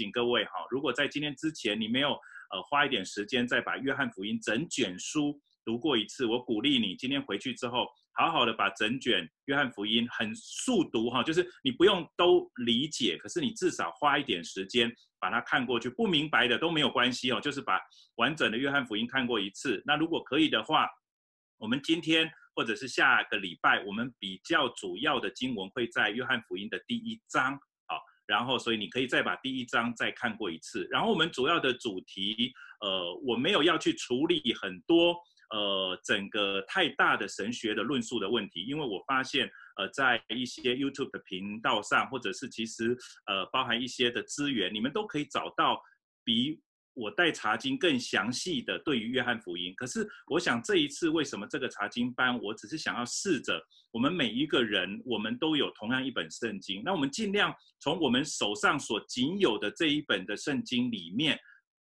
醒各位哈，如果在今天之前你没有呃花一点时间再把约翰福音整卷书读过一次，我鼓励你今天回去之后，好好的把整卷约翰福音很速读哈，就是你不用都理解，可是你至少花一点时间把它看过去，不明白的都没有关系哦，就是把完整的约翰福音看过一次。那如果可以的话，我们今天或者是下个礼拜，我们比较主要的经文会在约翰福音的第一章，然后所以你可以再把第一章再看过一次。然后我们主要的主题，呃，我没有要去处理很多。呃，整个太大的神学的论述的问题，因为我发现，呃，在一些 YouTube 的频道上，或者是其实呃包含一些的资源，你们都可以找到比我带查经更详细的对于约翰福音。可是，我想这一次为什么这个查经班，我只是想要试着，我们每一个人，我们都有同样一本圣经，那我们尽量从我们手上所仅有的这一本的圣经里面，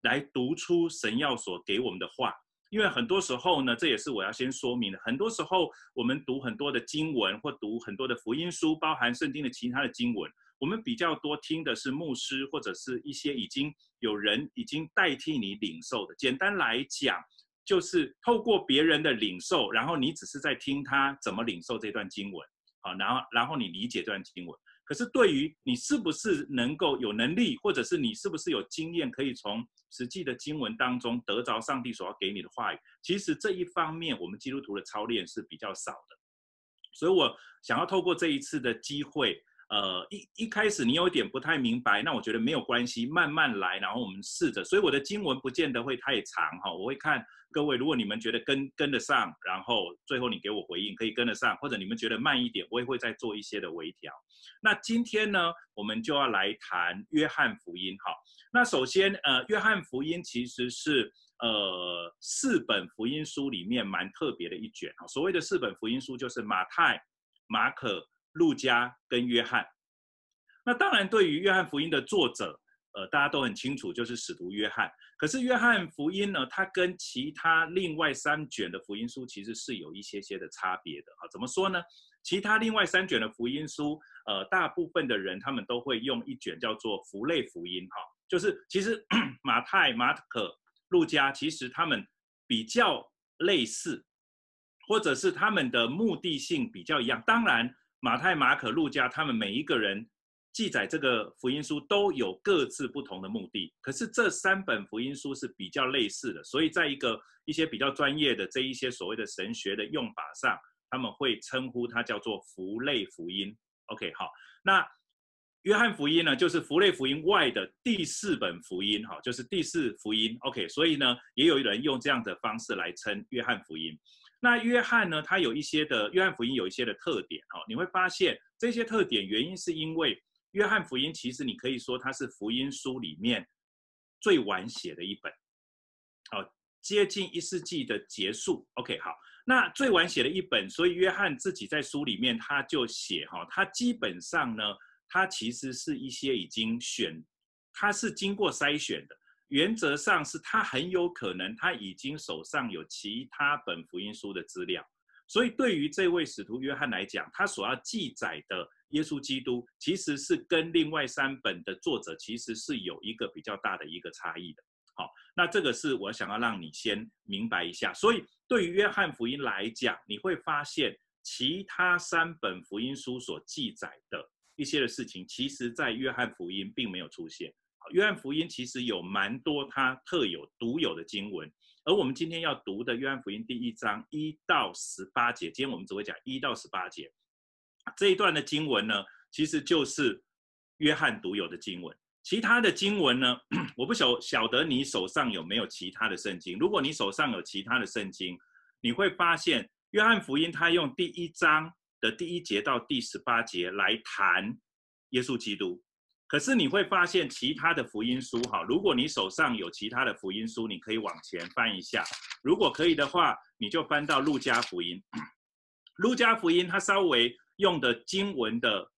来读出神要所给我们的话。因为很多时候呢，这也是我要先说明的。很多时候，我们读很多的经文或读很多的福音书，包含圣经的其他的经文，我们比较多听的是牧师或者是一些已经有人已经代替你领受的。简单来讲，就是透过别人的领受，然后你只是在听他怎么领受这段经文，好，然后然后你理解这段经文。可是，对于你是不是能够有能力，或者是你是不是有经验，可以从实际的经文当中得着上帝所要给你的话语，其实这一方面我们基督徒的操练是比较少的。所以我想要透过这一次的机会。呃，一一开始你有点不太明白，那我觉得没有关系，慢慢来，然后我们试着。所以我的经文不见得会太长哈，我会看各位，如果你们觉得跟跟得上，然后最后你给我回应，可以跟得上，或者你们觉得慢一点，我也会再做一些的微调。那今天呢，我们就要来谈约翰福音哈。那首先，呃，约翰福音其实是呃四本福音书里面蛮特别的一卷啊。所谓的四本福音书，就是马太、马可。路加跟约翰，那当然对于约翰福音的作者，呃，大家都很清楚，就是使徒约翰。可是约翰福音呢，它跟其他另外三卷的福音书其实是有一些些的差别的啊。怎么说呢？其他另外三卷的福音书，呃，大部分的人他们都会用一卷叫做福类福音，哈，就是其实 马太、马可、路加，其实他们比较类似，或者是他们的目的性比较一样。当然。马太、马可、路加，他们每一个人记载这个福音书都有各自不同的目的。可是这三本福音书是比较类似的，所以在一个一些比较专业的这一些所谓的神学的用法上，他们会称呼它叫做符类福音。OK，好，那约翰福音呢，就是符类福音外的第四本福音，哈，就是第四福音。OK，所以呢，也有人用这样的方式来称约翰福音。那约翰呢？他有一些的约翰福音有一些的特点哦，你会发现这些特点原因是因为约翰福音其实你可以说它是福音书里面最晚写的一本，好，接近一世纪的结束。OK，好，那最晚写的一本，所以约翰自己在书里面他就写哈，他基本上呢，他其实是一些已经选，他是经过筛选的。原则上是他很有可能他已经手上有其他本福音书的资料，所以对于这位使徒约翰来讲，他所要记载的耶稣基督其实是跟另外三本的作者其实是有一个比较大的一个差异的。好，那这个是我想要让你先明白一下。所以对于约翰福音来讲，你会发现其他三本福音书所记载的一些的事情，其实在约翰福音并没有出现。约翰福音其实有蛮多它特有独有的经文，而我们今天要读的约翰福音第一章一到十八节，今天我们只会讲一到十八节这一段的经文呢，其实就是约翰独有的经文。其他的经文呢，我不晓晓得你手上有没有其他的圣经。如果你手上有其他的圣经，你会发现约翰福音他用第一章的第一节到第十八节来谈耶稣基督。可是你会发现其他的福音书，哈，如果你手上有其他的福音书，你可以往前翻一下。如果可以的话，你就翻到路加福音。路加福音它稍微用的经文的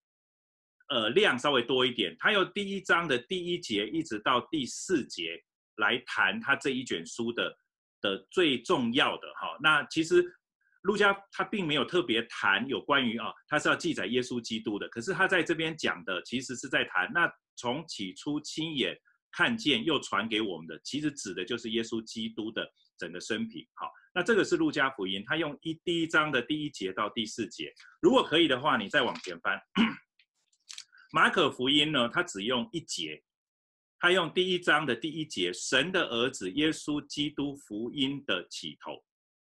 呃量稍微多一点，它由第一章的第一节一直到第四节来谈它这一卷书的的最重要的哈。那其实。路加他并没有特别谈有关于啊，他是要记载耶稣基督的。可是他在这边讲的其实是在谈，那从起初亲眼看见又传给我们的，其实指的就是耶稣基督的整个生平。好，那这个是路加福音，他用一第一章的第一节到第四节。如果可以的话，你再往前翻。马可福音呢，他只用一节，他用第一章的第一节，神的儿子耶稣基督福音的起头。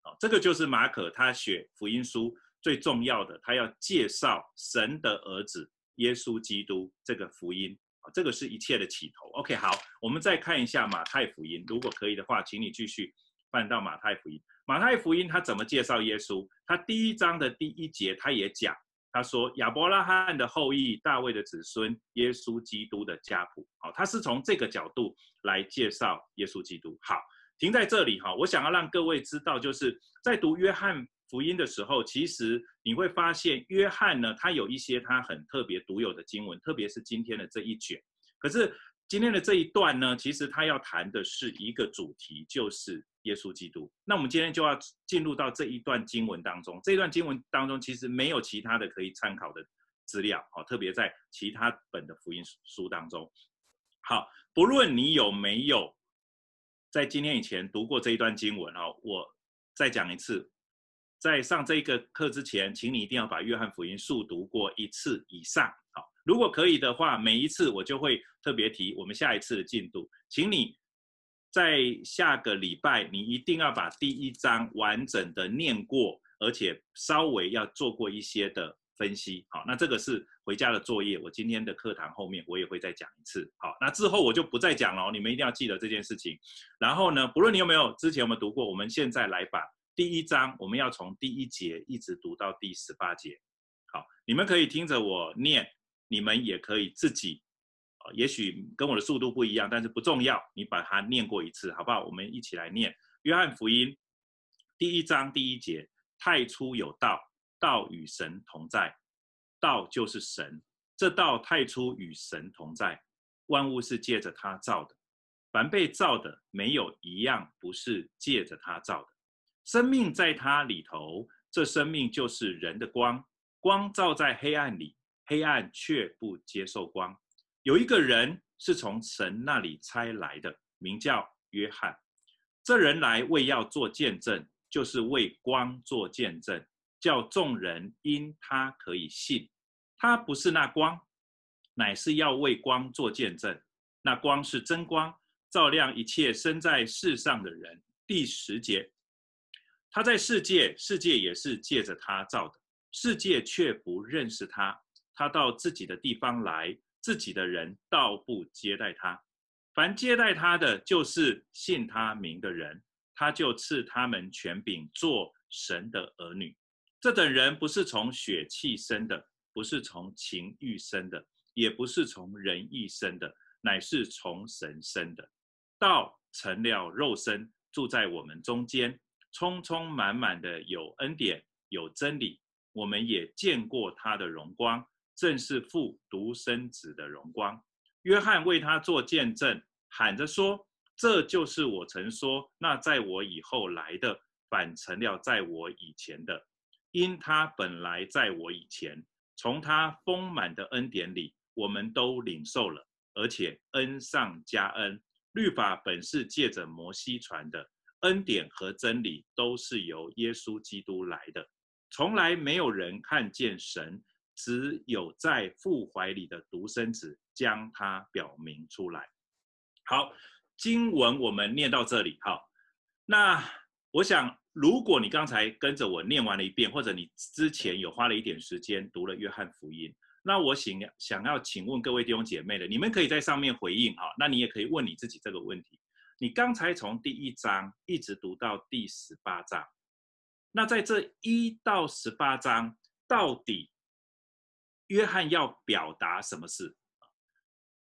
好，这个就是马可他写福音书最重要的，他要介绍神的儿子耶稣基督这个福音。这个是一切的起头。OK，好，我们再看一下马太福音。如果可以的话，请你继续翻到马太福音。马太福音他怎么介绍耶稣？他第一章的第一节他也讲，他说亚伯拉罕的后裔，大卫的子孙，耶稣基督的家谱。好，他是从这个角度来介绍耶稣基督。好，停在这里哈。我想要让各位知道，就是在读约翰。福音的时候，其实你会发现，约翰呢，他有一些他很特别独有的经文，特别是今天的这一卷。可是今天的这一段呢，其实他要谈的是一个主题，就是耶稣基督。那我们今天就要进入到这一段经文当中。这一段经文当中，其实没有其他的可以参考的资料，哦，特别在其他本的福音书当中。好，不论你有没有在今天以前读过这一段经文，哦，我再讲一次。在上这个课之前，请你一定要把约翰福音速读过一次以上。好，如果可以的话，每一次我就会特别提我们下一次的进度。请你在下个礼拜，你一定要把第一章完整的念过，而且稍微要做过一些的分析。好，那这个是回家的作业。我今天的课堂后面我也会再讲一次。好，那之后我就不再讲了，你们一定要记得这件事情。然后呢，不论你有没有之前我们读过，我们现在来把。第一章我们要从第一节一直读到第十八节，好，你们可以听着我念，你们也可以自己，也许跟我的速度不一样，但是不重要，你把它念过一次，好不好？我们一起来念《约翰福音》第一章第一节：太初有道，道与神同在，道就是神，这道太初与神同在，万物是借着他造的，凡被造的没有一样不是借着他造的。生命在他里头，这生命就是人的光。光照在黑暗里，黑暗却不接受光。有一个人是从神那里差来的，名叫约翰。这人来为要做见证，就是为光做见证，叫众人因他可以信。他不是那光，乃是要为光做见证。那光是真光，照亮一切生在世上的人。第十节。他在世界，世界也是借着他造的，世界却不认识他。他到自己的地方来，自己的人倒不接待他。凡接待他的，就是信他名的人，他就赐他们权柄做神的儿女。这等人不是从血气生的，不是从情欲生的，也不是从人意生的，乃是从神生的。道成了肉身，住在我们中间。充充满满的有恩典有真理，我们也见过他的荣光，正是父独生子的荣光。约翰为他做见证，喊着说：“这就是我曾说，那在我以后来的，反成了在我以前的，因他本来在我以前。从他丰满的恩典里，我们都领受了，而且恩上加恩。律法本是借着摩西传的。”恩典和真理都是由耶稣基督来的，从来没有人看见神，只有在父怀里的独生子将他表明出来。好，经文我们念到这里。好，那我想，如果你刚才跟着我念完了一遍，或者你之前有花了一点时间读了约翰福音，那我想想要请问各位弟兄姐妹的，你们可以在上面回应哈，那你也可以问你自己这个问题。你刚才从第一章一直读到第十八章，那在这一到十八章，到底约翰要表达什么事？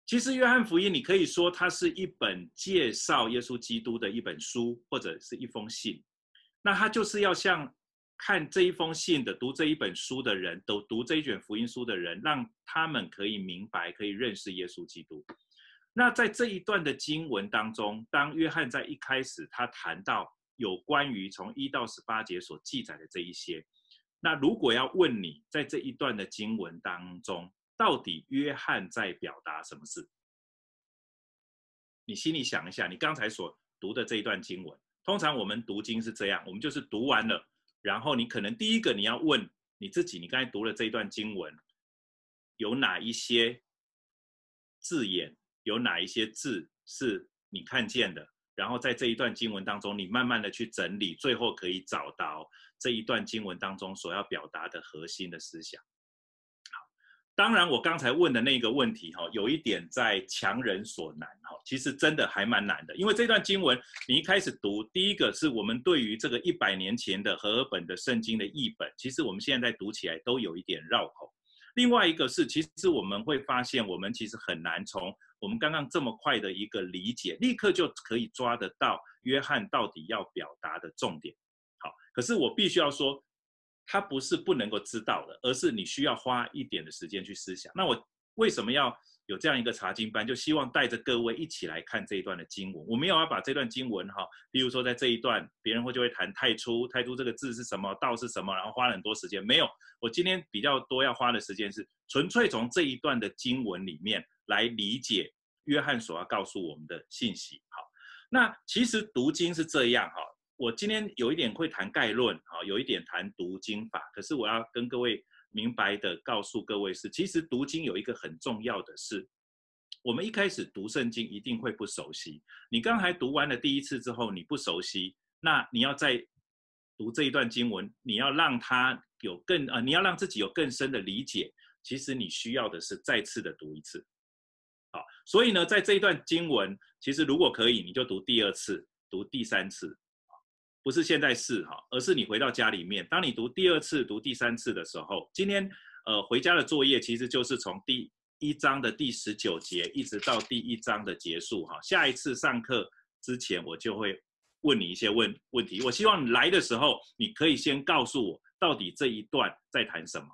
其实约翰福音，你可以说它是一本介绍耶稣基督的一本书，或者是一封信。那他就是要向看这一封信的、读这一本书的人，都读这一卷福音书的人，让他们可以明白、可以认识耶稣基督。那在这一段的经文当中，当约翰在一开始他谈到有关于从一到十八节所记载的这一些，那如果要问你在这一段的经文当中，到底约翰在表达什么事？你心里想一下，你刚才所读的这一段经文，通常我们读经是这样，我们就是读完了，然后你可能第一个你要问你自己，你刚才读了这一段经文，有哪一些字眼，有哪一些字是你看见的？然后在这一段经文当中，你慢慢的去整理，最后可以找到这一段经文当中所要表达的核心的思想。当然，我刚才问的那个问题，哈，有一点在强人所难，哈，其实真的还蛮难的。因为这段经文，你一开始读，第一个是我们对于这个一百年前的和合本的圣经的译本，其实我们现在在读起来都有一点绕口。另外一个是，其实我们会发现，我们其实很难从我们刚刚这么快的一个理解，立刻就可以抓得到约翰到底要表达的重点。好，可是我必须要说。它不是不能够知道的，而是你需要花一点的时间去思想。那我为什么要有这样一个查经班？就希望带着各位一起来看这一段的经文。我没有要把这段经文哈，比如说在这一段，别人会就会谈太初，太初这个字是什么，道是什么，然后花很多时间。没有，我今天比较多要花的时间是纯粹从这一段的经文里面来理解约翰所要告诉我们的信息。好，那其实读经是这样哈。我今天有一点会谈概论，啊，有一点谈读经法。可是我要跟各位明白的告诉各位是，其实读经有一个很重要的是，我们一开始读圣经一定会不熟悉。你刚才读完了第一次之后，你不熟悉，那你要再读这一段经文，你要让他有更呃，你要让自己有更深的理解。其实你需要的是再次的读一次。好，所以呢，在这一段经文，其实如果可以，你就读第二次，读第三次。不是现在是哈，而是你回到家里面，当你读第二次、读第三次的时候，今天呃回家的作业其实就是从第一章的第十九节一直到第一章的结束哈。下一次上课之前，我就会问你一些问问题。我希望你来的时候，你可以先告诉我到底这一段在谈什么。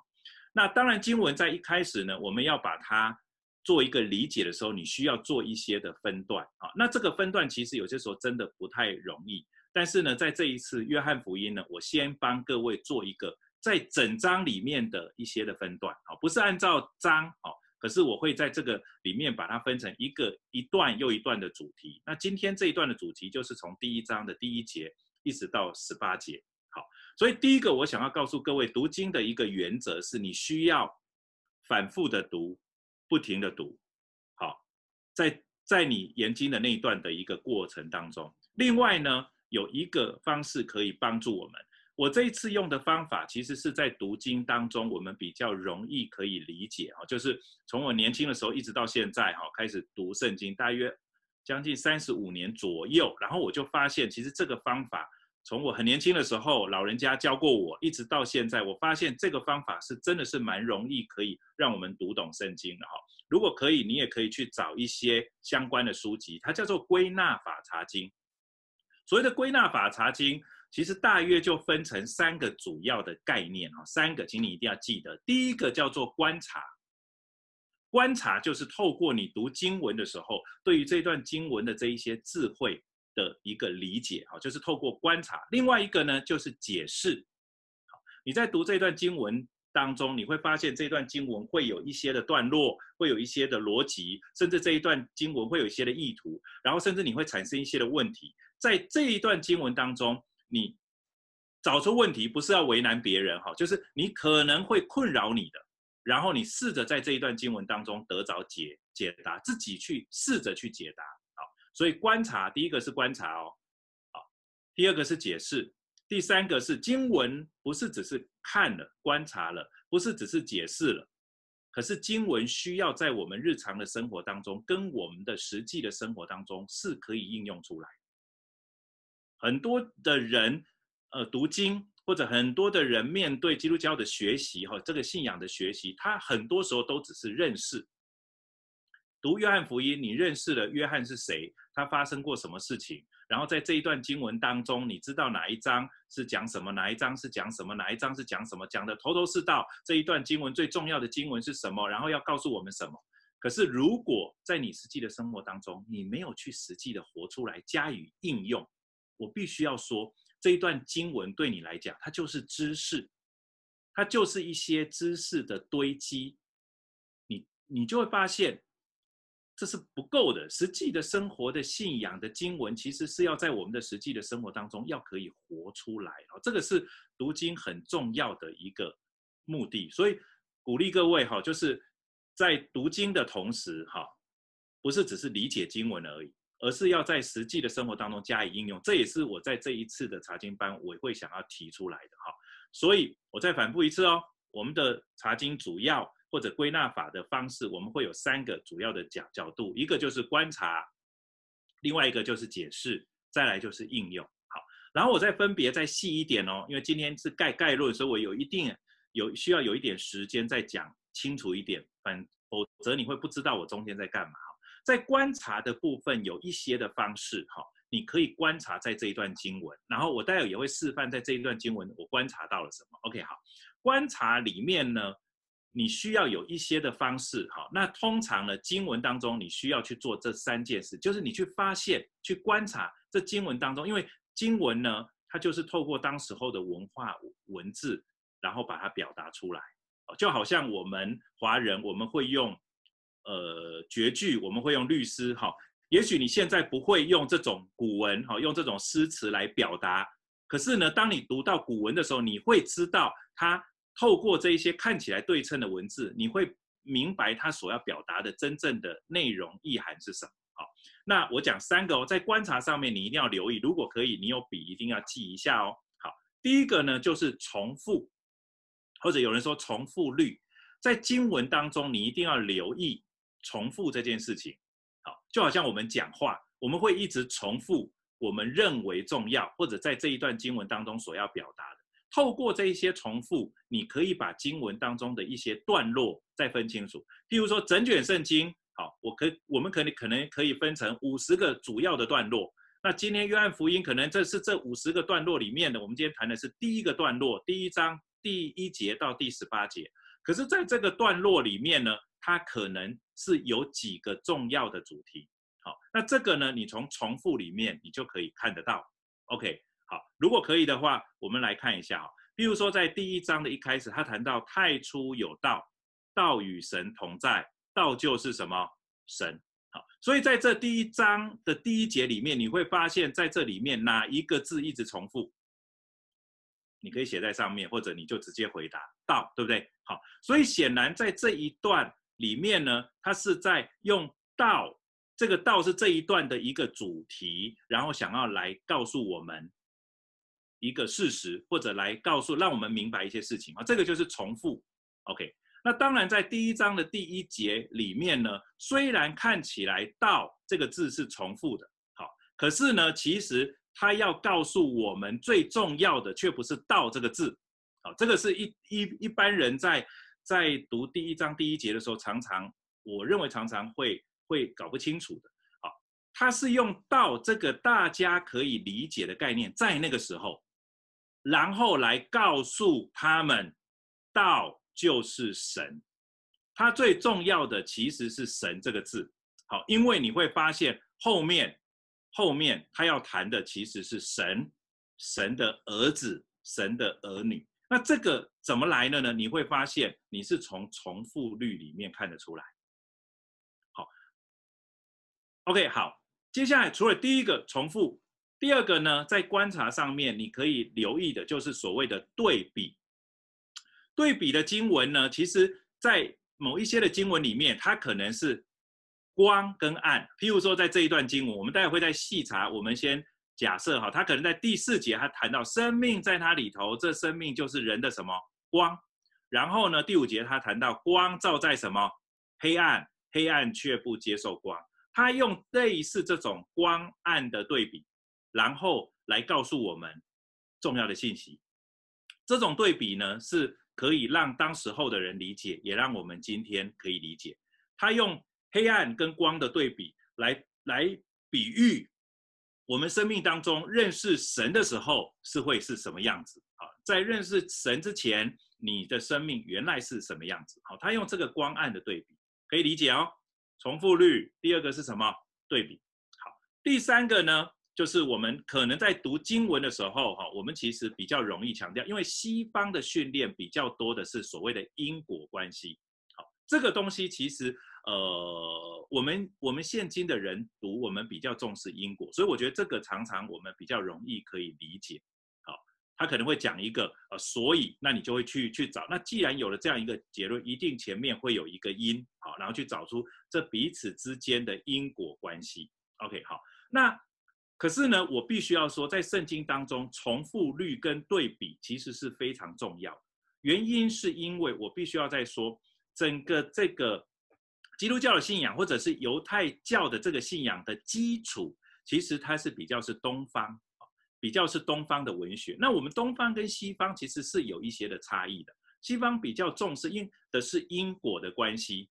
那当然，经文在一开始呢，我们要把它做一个理解的时候，你需要做一些的分段啊。那这个分段其实有些时候真的不太容易。但是呢，在这一次约翰福音呢，我先帮各位做一个在整章里面的一些的分段，啊，不是按照章，哦，可是我会在这个里面把它分成一个一段又一段的主题。那今天这一段的主题就是从第一章的第一节一直到十八节，好，所以第一个我想要告诉各位，读经的一个原则是你需要反复的读，不停的读，好，在在你研经的那一段的一个过程当中，另外呢。有一个方式可以帮助我们。我这一次用的方法，其实是在读经当中，我们比较容易可以理解哈，就是从我年轻的时候一直到现在哈，开始读圣经，大约将近三十五年左右。然后我就发现，其实这个方法，从我很年轻的时候，老人家教过我，一直到现在，我发现这个方法是真的是蛮容易可以让我们读懂圣经的哈。如果可以，你也可以去找一些相关的书籍，它叫做归纳法查经。所谓的归纳法查经，其实大约就分成三个主要的概念啊，三个，请你一定要记得。第一个叫做观察，观察就是透过你读经文的时候，对于这段经文的这一些智慧的一个理解啊，就是透过观察。另外一个呢，就是解释。你在读这段经文当中，你会发现这段经文会有一些的段落，会有一些的逻辑，甚至这一段经文会有一些的意图，然后甚至你会产生一些的问题。在这一段经文当中，你找出问题不是要为难别人哈，就是你可能会困扰你的，然后你试着在这一段经文当中得着解解答，自己去试着去解答。好，所以观察，第一个是观察哦，好，第二个是解释，第三个是经文不是只是看了观察了，不是只是解释了，可是经文需要在我们日常的生活当中，跟我们的实际的生活当中是可以应用出来。很多的人，呃，读经或者很多的人面对基督教的学习，哈，这个信仰的学习，他很多时候都只是认识。读约翰福音，你认识了约翰是谁，他发生过什么事情，然后在这一段经文当中，你知道哪一章是讲什么，哪一章是讲什么，哪一章是讲什么，讲的头头是道。这一段经文最重要的经文是什么？然后要告诉我们什么？可是如果在你实际的生活当中，你没有去实际的活出来，加以应用。我必须要说，这一段经文对你来讲，它就是知识，它就是一些知识的堆积。你你就会发现这是不够的。实际的生活的信仰的经文，其实是要在我们的实际的生活当中要可以活出来哦。这个是读经很重要的一个目的，所以鼓励各位哈，就是在读经的同时哈，不是只是理解经文而已。而是要在实际的生活当中加以应用，这也是我在这一次的查经班我会想要提出来的哈。所以我再反复一次哦，我们的查经主要或者归纳法的方式，我们会有三个主要的角角度，一个就是观察，另外一个就是解释，再来就是应用。好，然后我再分别再细一点哦，因为今天是概概论，所以我有一定有需要有一点时间再讲清楚一点，反否则你会不知道我中间在干嘛。在观察的部分有一些的方式，哈，你可以观察在这一段经文，然后我待会也会示范在这一段经文我观察到了什么。OK，好，观察里面呢，你需要有一些的方式，哈，那通常呢，经文当中你需要去做这三件事，就是你去发现、去观察这经文当中，因为经文呢，它就是透过当时候的文化文字，然后把它表达出来，就好像我们华人我们会用。呃，绝句我们会用律诗哈，也许你现在不会用这种古文哈，用这种诗词来表达。可是呢，当你读到古文的时候，你会知道它透过这一些看起来对称的文字，你会明白它所要表达的真正的内容意涵是什么。好，那我讲三个哦，在观察上面你一定要留意，如果可以，你有笔一定要记一下哦。好，第一个呢就是重复，或者有人说重复率，在经文当中你一定要留意。重复这件事情，好，就好像我们讲话，我们会一直重复我们认为重要，或者在这一段经文当中所要表达的。透过这一些重复，你可以把经文当中的一些段落再分清楚。譬如说，整卷圣经，好，我可我们可能可能可以分成五十个主要的段落。那今天约翰福音可能这是这五十个段落里面的，我们今天谈的是第一个段落，第一章第一节到第十八节。可是，在这个段落里面呢，它可能是有几个重要的主题，好，那这个呢，你从重复里面你就可以看得到，OK，好，如果可以的话，我们来看一下哈，比如说在第一章的一开始，他谈到太初有道，道与神同在，道就是什么？神，好，所以在这第一章的第一节里面，你会发现在这里面哪一个字一直重复？你可以写在上面，或者你就直接回答道，对不对？好，所以显然在这一段。里面呢，他是在用道，这个道是这一段的一个主题，然后想要来告诉我们一个事实，或者来告诉让我们明白一些事情啊，这个就是重复。OK，那当然在第一章的第一节里面呢，虽然看起来道这个字是重复的，好，可是呢，其实他要告诉我们最重要的却不是道这个字，好，这个是一一一般人在。在读第一章第一节的时候，常常我认为常常会会搞不清楚的。好，他是用道这个大家可以理解的概念，在那个时候，然后来告诉他们，道就是神。他最重要的其实是神这个字。好，因为你会发现后面后面他要谈的其实是神，神的儿子，神的儿女。那这个怎么来的呢？你会发现你是从重复率里面看得出来。好，OK，好，接下来除了第一个重复，第二个呢，在观察上面你可以留意的就是所谓的对比。对比的经文呢，其实在某一些的经文里面，它可能是光跟暗。譬如说，在这一段经文，我们待会会再细查，我们先。假设哈，他可能在第四节，他谈到生命在他里头，这生命就是人的什么光。然后呢，第五节他谈到光照在什么黑暗，黑暗却不接受光。他用类似这种光暗的对比，然后来告诉我们重要的信息。这种对比呢，是可以让当时候的人理解，也让我们今天可以理解。他用黑暗跟光的对比来来比喻。我们生命当中认识神的时候是会是什么样子啊？在认识神之前，你的生命原来是什么样子？好，他用这个光暗的对比，可以理解哦。重复率，第二个是什么？对比。好，第三个呢，就是我们可能在读经文的时候，哈，我们其实比较容易强调，因为西方的训练比较多的是所谓的因果关系。好，这个东西其实呃，我们我们现今的人读，我们比较重视因果，所以我觉得这个常常我们比较容易可以理解。好，他可能会讲一个呃，所以那你就会去去找。那既然有了这样一个结论，一定前面会有一个因，好，然后去找出这彼此之间的因果关系。OK，好，那。可是呢，我必须要说，在圣经当中，重复率跟对比其实是非常重要。原因是因为我必须要再说，整个这个基督教的信仰，或者是犹太教的这个信仰的基础，其实它是比较是东方，比较是东方的文学。那我们东方跟西方其实是有一些的差异的。西方比较重视因的是因果的关系。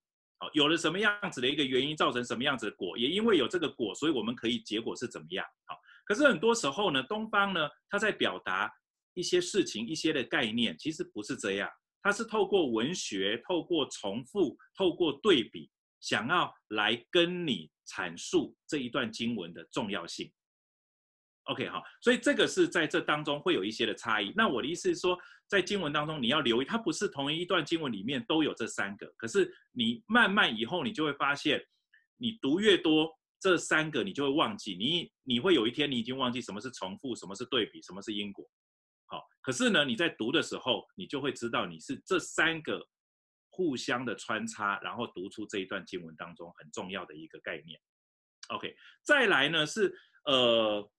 有了什么样子的一个原因，造成什么样子的果，也因为有这个果，所以我们可以结果是怎么样？好，可是很多时候呢，东方呢，他在表达一些事情、一些的概念，其实不是这样，他是透过文学、透过重复、透过对比，想要来跟你阐述这一段经文的重要性。OK，好，所以这个是在这当中会有一些的差异。那我的意思是说，在经文当中你要留意，它不是同一段经文里面都有这三个。可是你慢慢以后，你就会发现，你读越多，这三个你就会忘记。你你会有一天你已经忘记什么是重复，什么是对比，什么是因果。好，可是呢，你在读的时候，你就会知道你是这三个互相的穿插，然后读出这一段经文当中很重要的一个概念。OK，再来呢是呃。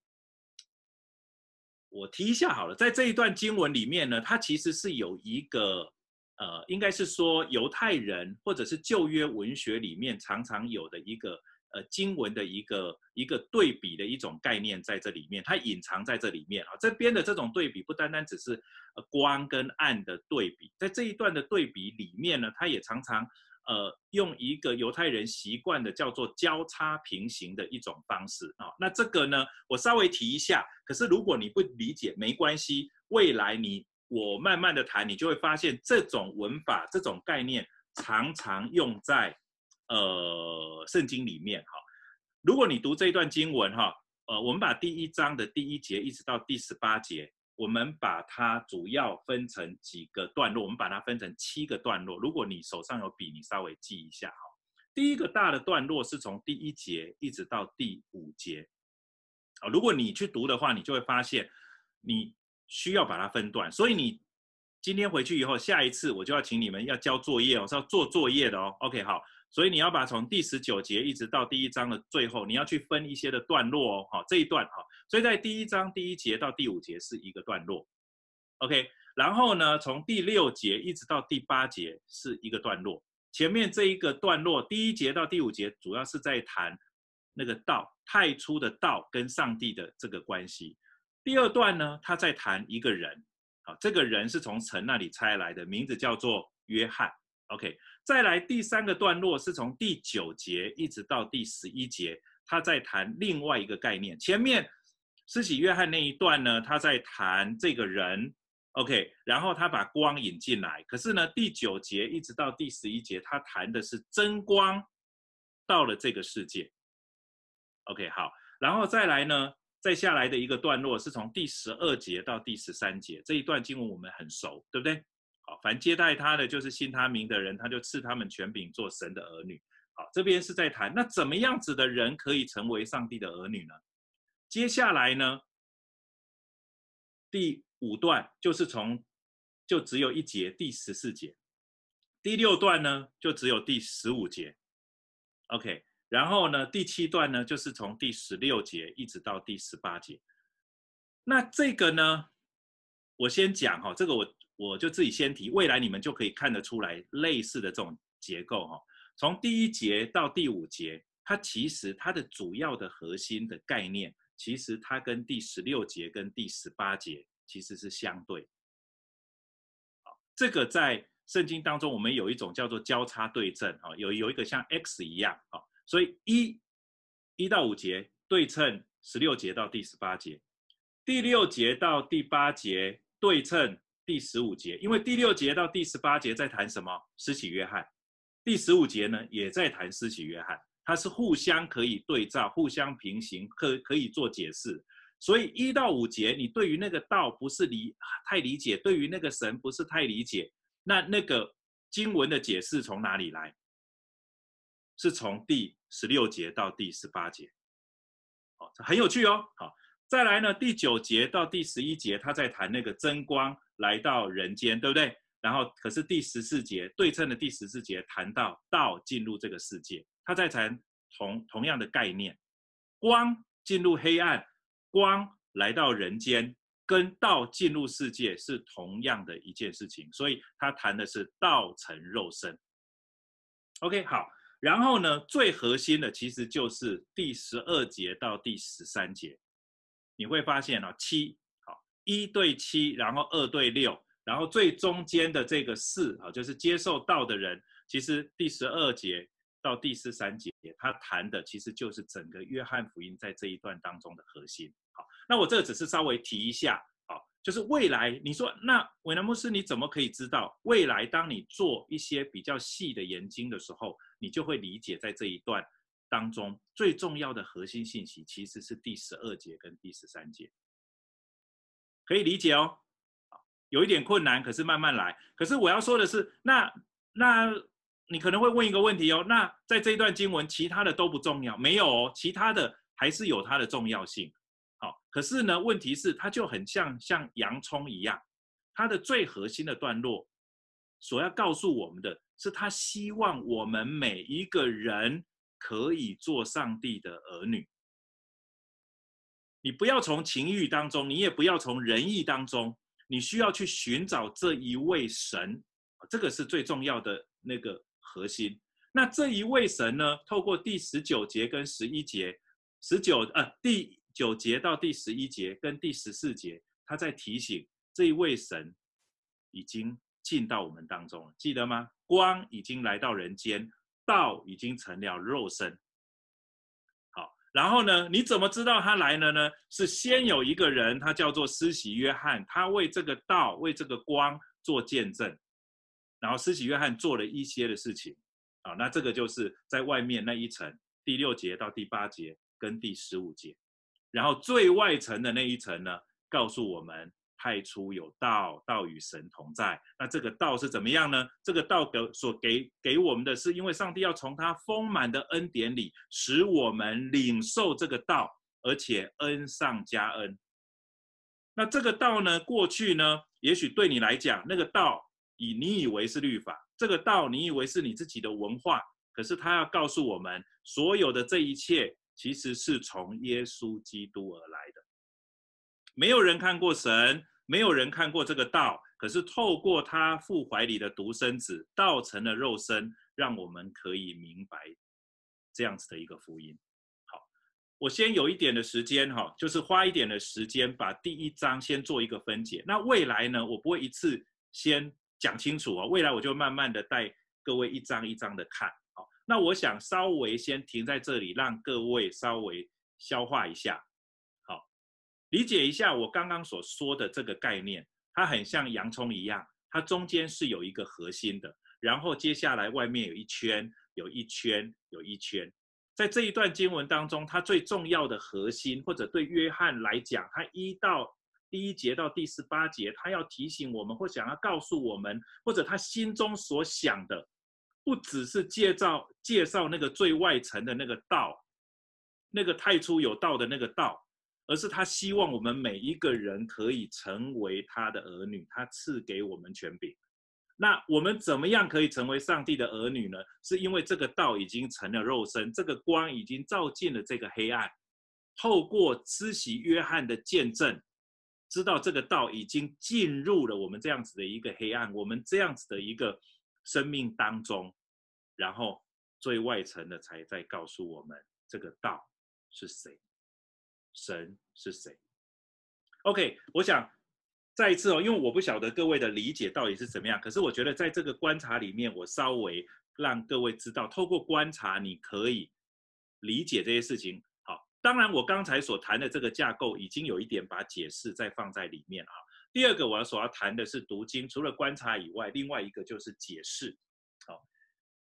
我提一下好了，在这一段经文里面呢，它其实是有一个，呃，应该是说犹太人或者是旧约文学里面常常有的一个，呃，经文的一个一个对比的一种概念在这里面，它隐藏在这里面啊。这边的这种对比不单单只是呃光跟暗的对比，在这一段的对比里面呢，它也常常。呃，用一个犹太人习惯的叫做交叉平行的一种方式啊，那这个呢，我稍微提一下。可是如果你不理解，没关系，未来你我慢慢的谈，你就会发现这种文法、这种概念常常用在呃圣经里面哈。如果你读这一段经文哈，呃，我们把第一章的第一节一直到第十八节。我们把它主要分成几个段落，我们把它分成七个段落。如果你手上有笔，你稍微记一下哈。第一个大的段落是从第一节一直到第五节。啊，如果你去读的话，你就会发现你需要把它分段。所以你今天回去以后，下一次我就要请你们要交作业哦，是要做作业的哦。OK，好。所以你要把从第十九节一直到第一章的最后，你要去分一些的段落哦，好，这一段哈，所以在第一章第一节到第五节是一个段落，OK，然后呢，从第六节一直到第八节是一个段落，前面这一个段落第一节到第五节主要是在谈那个道太初的道跟上帝的这个关系，第二段呢，他在谈一个人，好，这个人是从神那里差来的，名字叫做约翰，OK。再来第三个段落是从第九节一直到第十一节，他在谈另外一个概念。前面施洗约翰那一段呢，他在谈这个人，OK，然后他把光引进来。可是呢，第九节一直到第十一节，他谈的是真光到了这个世界，OK，好，然后再来呢，再下来的一个段落是从第十二节到第十三节，这一段经文我们很熟，对不对？好，凡接待他的，就是信他名的人，他就赐他们权柄做神的儿女。好，这边是在谈那怎么样子的人可以成为上帝的儿女呢？接下来呢，第五段就是从就只有一节，第十四节。第六段呢，就只有第十五节。OK，然后呢，第七段呢，就是从第十六节一直到第十八节。那这个呢，我先讲哈，这个我。我就自己先提，未来你们就可以看得出来类似的这种结构哈。从第一节到第五节，它其实它的主要的核心的概念，其实它跟第十六节跟第十八节其实是相对。这个在圣经当中，我们有一种叫做交叉对称哈，有有一个像 X 一样哈，所以一一到五节对称十六节到第十八节，第六节到第八节对称。第十五节，因为第六节到第十八节在谈什么？施洗约翰。第十五节呢，也在谈施洗约翰，它是互相可以对照、互相平行，可可以做解释。所以一到五节，你对于那个道不是理太理解，对于那个神不是太理解，那那个经文的解释从哪里来？是从第十六节到第十八节，好，很有趣哦。好，再来呢，第九节到第十一节，他在谈那个真光来到人间，对不对？然后，可是第十四节对称的第十四节谈到道进入这个世界，他在谈同同样的概念，光进入黑暗，光来到人间，跟道进入世界是同样的一件事情，所以他谈的是道成肉身。OK，好。然后呢，最核心的其实就是第十二节到第十三节，你会发现啊，七一对七，然后二对六，然后最中间的这个四啊，就是接受道的人。其实第十二节到第十三节，他谈的其实就是整个约翰福音在这一段当中的核心。好，那我这只是稍微提一下。好就是未来，你说那韦南牧师，你怎么可以知道未来？当你做一些比较细的研究的时候，你就会理解在这一段当中最重要的核心信息，其实是第十二节跟第十三节，可以理解哦。有一点困难，可是慢慢来。可是我要说的是，那那你可能会问一个问题哦，那在这一段经文，其他的都不重要？没有哦，其他的还是有它的重要性。好，可是呢，问题是它就很像像洋葱一样，它的最核心的段落所要告诉我们的是，他希望我们每一个人可以做上帝的儿女。你不要从情欲当中，你也不要从仁义当中，你需要去寻找这一位神，这个是最重要的那个核心。那这一位神呢，透过第十九节跟十一节，十九呃第。九节到第十一节跟第十四节，他在提醒这一位神已经进到我们当中了，记得吗？光已经来到人间，道已经成了肉身。然后呢，你怎么知道他来了呢？是先有一个人，他叫做施洗约翰，他为这个道、为这个光做见证，然后施洗约翰做了一些的事情。啊，那这个就是在外面那一层，第六节到第八节跟第十五节。然后最外层的那一层呢，告诉我们派出有道，道与神同在。那这个道是怎么样呢？这个道给所给给我们的是，因为上帝要从他丰满的恩典里，使我们领受这个道，而且恩上加恩。那这个道呢，过去呢，也许对你来讲，那个道以你以为是律法，这个道你以为是你自己的文化，可是他要告诉我们，所有的这一切。其实是从耶稣基督而来的，没有人看过神，没有人看过这个道，可是透过他父怀里的独生子，道成了肉身，让我们可以明白这样子的一个福音。好，我先有一点的时间哈，就是花一点的时间把第一章先做一个分解。那未来呢，我不会一次先讲清楚啊，未来我就慢慢的带各位一章一章的看。好那我想稍微先停在这里，让各位稍微消化一下，理解一下我刚刚所说的这个概念。它很像洋葱一样，它中间是有一个核心的，然后接下来外面有一圈，有一圈，有一圈。在这一段经文当中，它最重要的核心，或者对约翰来讲，他一到第一节到第十八节，他要提醒我们，或想要告诉我们，或者他心中所想的。不只是介绍介绍那个最外层的那个道，那个太初有道的那个道，而是他希望我们每一个人可以成为他的儿女，他赐给我们权柄。那我们怎么样可以成为上帝的儿女呢？是因为这个道已经成了肉身，这个光已经照进了这个黑暗，透过施洗约翰的见证，知道这个道已经进入了我们这样子的一个黑暗，我们这样子的一个。生命当中，然后最外层的才在告诉我们这个道是谁，神是谁。OK，我想再一次哦，因为我不晓得各位的理解到底是怎么样，可是我觉得在这个观察里面，我稍微让各位知道，透过观察你可以理解这些事情。好，当然我刚才所谈的这个架构已经有一点把解释再放在里面啊。第二个我要所要谈的是读经，除了观察以外，另外一个就是解释。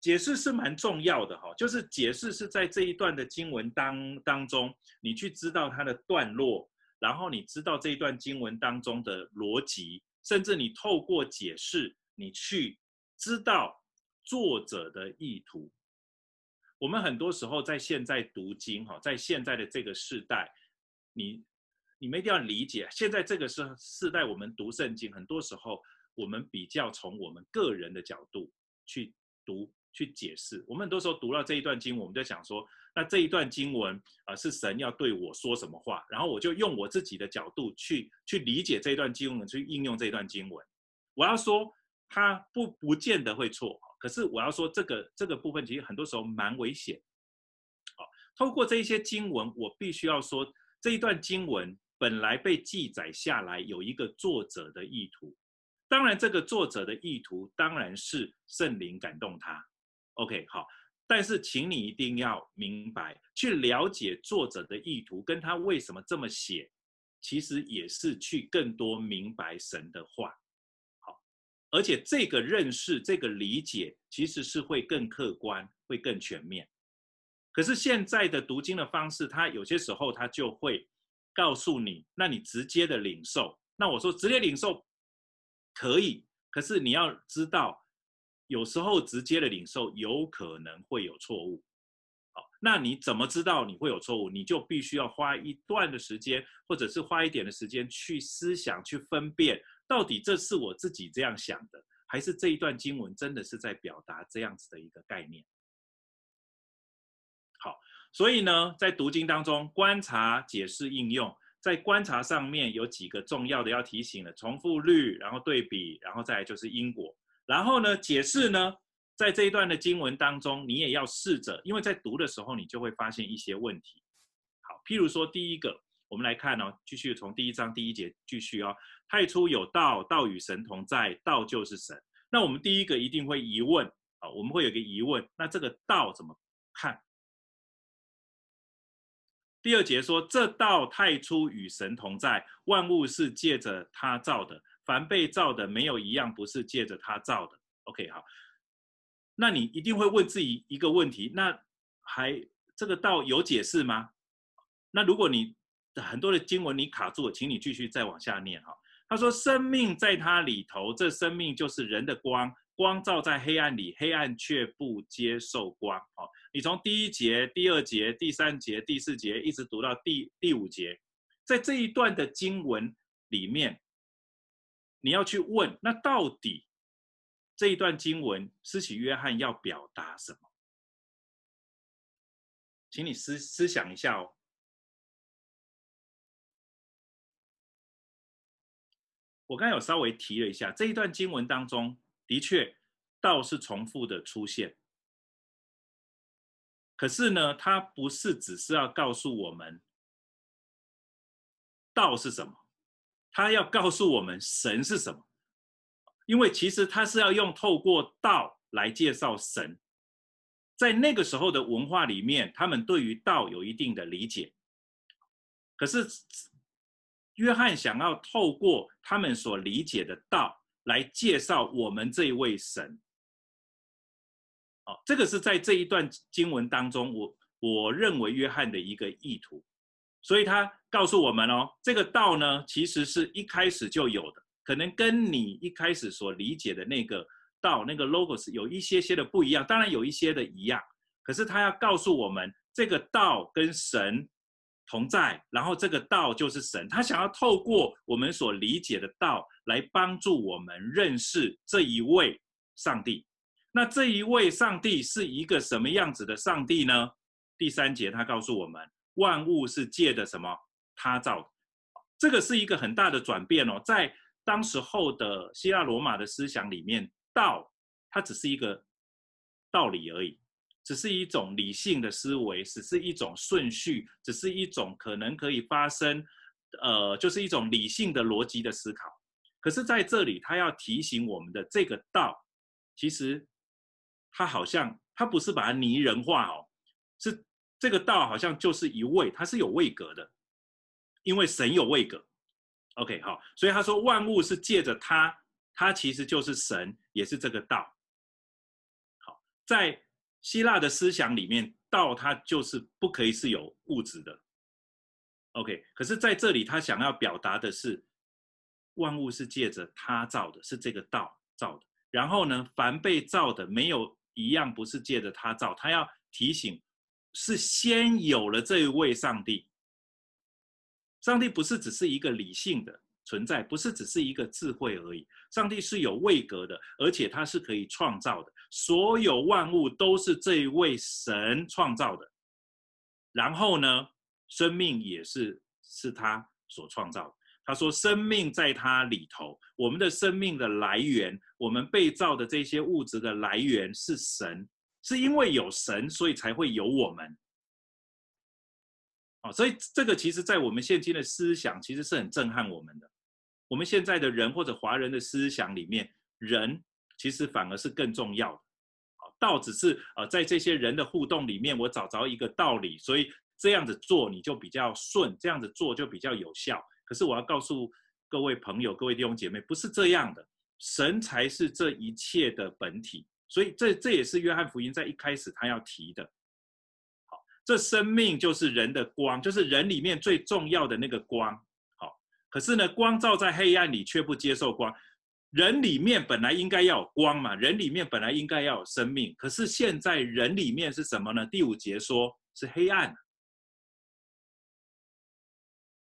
解释是蛮重要的哈，就是解释是在这一段的经文当当中，你去知道它的段落，然后你知道这一段经文当中的逻辑，甚至你透过解释，你去知道作者的意图。我们很多时候在现在读经哈，在现在的这个时代，你你们一定要理解，现在这个是时代，我们读圣经，很多时候我们比较从我们个人的角度去读。去解释，我们很多时候读到这一段经文，我们就想说，那这一段经文啊、是神要对我说什么话？然后我就用我自己的角度去去理解这一段经文，去应用这一段经文。我要说，它不不见得会错，可是我要说，这个这个部分其实很多时候蛮危险。好，透过这一些经文，我必须要说，这一段经文本来被记载下来，有一个作者的意图。当然，这个作者的意图当然是圣灵感动他。OK，好，但是请你一定要明白，去了解作者的意图，跟他为什么这么写，其实也是去更多明白神的话。好，而且这个认识、这个理解，其实是会更客观、会更全面。可是现在的读经的方式，它有些时候它就会告诉你，那你直接的领受。那我说直接领受可以，可是你要知道。有时候直接的领受有可能会有错误，好，那你怎么知道你会有错误？你就必须要花一段的时间，或者是花一点的时间去思想、去分辨，到底这是我自己这样想的，还是这一段经文真的是在表达这样子的一个概念？好，所以呢，在读经当中，观察、解释、应用，在观察上面有几个重要的要提醒的：重复率，然后对比，然后再来就是因果。然后呢，解释呢，在这一段的经文当中，你也要试着，因为在读的时候，你就会发现一些问题。好，譬如说第一个，我们来看哦，继续从第一章第一节继续哦。太初有道，道与神同在，道就是神。那我们第一个一定会疑问啊，我们会有个疑问，那这个道怎么看？第二节说，这道太初与神同在，万物是借着他造的。凡被造的，没有一样不是借着他造的。OK，好，那你一定会问自己一个问题：那还这个道有解释吗？那如果你很多的经文你卡住了，请你继续再往下念哈。他说：“生命在他里头，这生命就是人的光，光照在黑暗里，黑暗却不接受光。”好，你从第一节、第二节、第三节、第四节一直读到第第五节，在这一段的经文里面。你要去问，那到底这一段经文，施洗约翰要表达什么？请你思思想一下哦。我刚有稍微提了一下，这一段经文当中的确道是重复的出现，可是呢，它不是只是要告诉我们道是什么。他要告诉我们神是什么，因为其实他是要用透过道来介绍神。在那个时候的文化里面，他们对于道有一定的理解。可是约翰想要透过他们所理解的道来介绍我们这一位神。哦，这个是在这一段经文当中，我我认为约翰的一个意图。所以他告诉我们哦，这个道呢，其实是一开始就有的，可能跟你一开始所理解的那个道、那个 logos 有一些些的不一样，当然有一些的一样。可是他要告诉我们，这个道跟神同在，然后这个道就是神。他想要透过我们所理解的道来帮助我们认识这一位上帝。那这一位上帝是一个什么样子的上帝呢？第三节他告诉我们。万物是借的什么？他造的，这个是一个很大的转变哦。在当时候的希腊罗马的思想里面，道它只是一个道理而已，只是一种理性的思维，只是一种顺序，只是一种可能可以发生，呃，就是一种理性的逻辑的思考。可是在这里，他要提醒我们的这个道，其实他好像他不是把它拟人化哦，是。这个道好像就是一位，它是有位格的，因为神有位格。OK，好，所以他说万物是借着他，他其实就是神，也是这个道。好，在希腊的思想里面，道它就是不可以是有物质的。OK，可是在这里他想要表达的是，万物是借着他造的，是这个道造的。然后呢，凡被造的，没有一样不是借着他造。他要提醒，是先有了这一位上帝。上帝不是只是一个理性的存在，不是只是一个智慧而已。上帝是有位格的，而且他是可以创造的。所有万物都是这一位神创造的。然后呢，生命也是是他所创造的。他说：“生命在他里头，我们的生命的来源，我们被造的这些物质的来源是神，是因为有神，所以才会有我们。哦，所以这个其实，在我们现今的思想，其实是很震撼我们的。我们现在的人或者华人的思想里面，人其实反而是更重要的。道只是呃，在这些人的互动里面，我找着一个道理，所以这样子做你就比较顺，这样子做就比较有效。”可是我要告诉各位朋友、各位弟兄姐妹，不是这样的，神才是这一切的本体。所以这这也是约翰福音在一开始他要提的。这生命就是人的光，就是人里面最重要的那个光。好，可是呢，光照在黑暗里却不接受光。人里面本来应该要有光嘛，人里面本来应该要有生命，可是现在人里面是什么呢？第五节说是黑暗。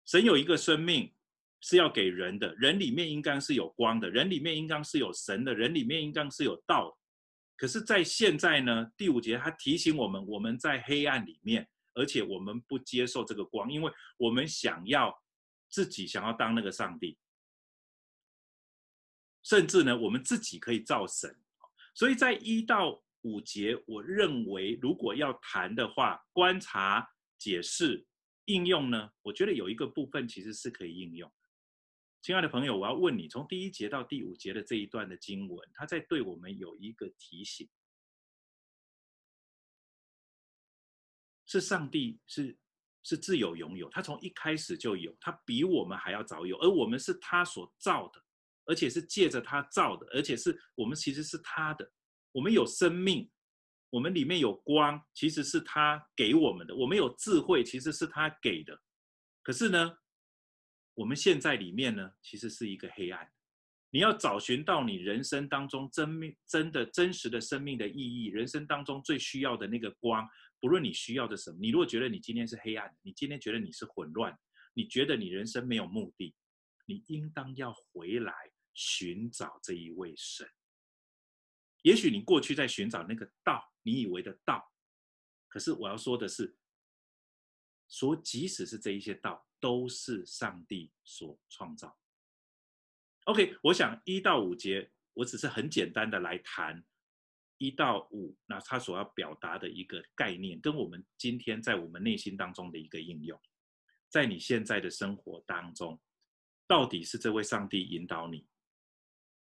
神有一个生命是要给人的，人里面应该是有光的，人里面应该是有神的，人里面应该是有道的。可是，在现在呢，第五节他提醒我们，我们在黑暗里面，而且我们不接受这个光，因为我们想要自己想要当那个上帝，甚至呢，我们自己可以造神。所以在一到五节，我认为如果要谈的话，观察、解释。应用呢？我觉得有一个部分其实是可以应用。亲爱的朋友，我要问你，从第一节到第五节的这一段的经文，它在对我们有一个提醒：是上帝是是自有拥有，他从一开始就有，他比我们还要早有，而我们是他所造的，而且是借着他造的，而且是我们其实是他的，我们有生命。我们里面有光，其实是他给我们的；我们有智慧，其实是他给的。可是呢，我们现在里面呢，其实是一个黑暗。你要找寻到你人生当中真命、真的、真实的生命的意义，人生当中最需要的那个光，不论你需要的什么。你如果觉得你今天是黑暗，你今天觉得你是混乱，你觉得你人生没有目的，你应当要回来寻找这一位神。也许你过去在寻找那个道。你以为的道，可是我要说的是，说即使是这一些道，都是上帝所创造。OK，我想一到五节，我只是很简单的来谈一到五，那他所要表达的一个概念，跟我们今天在我们内心当中的一个应用，在你现在的生活当中，到底是这位上帝引导你，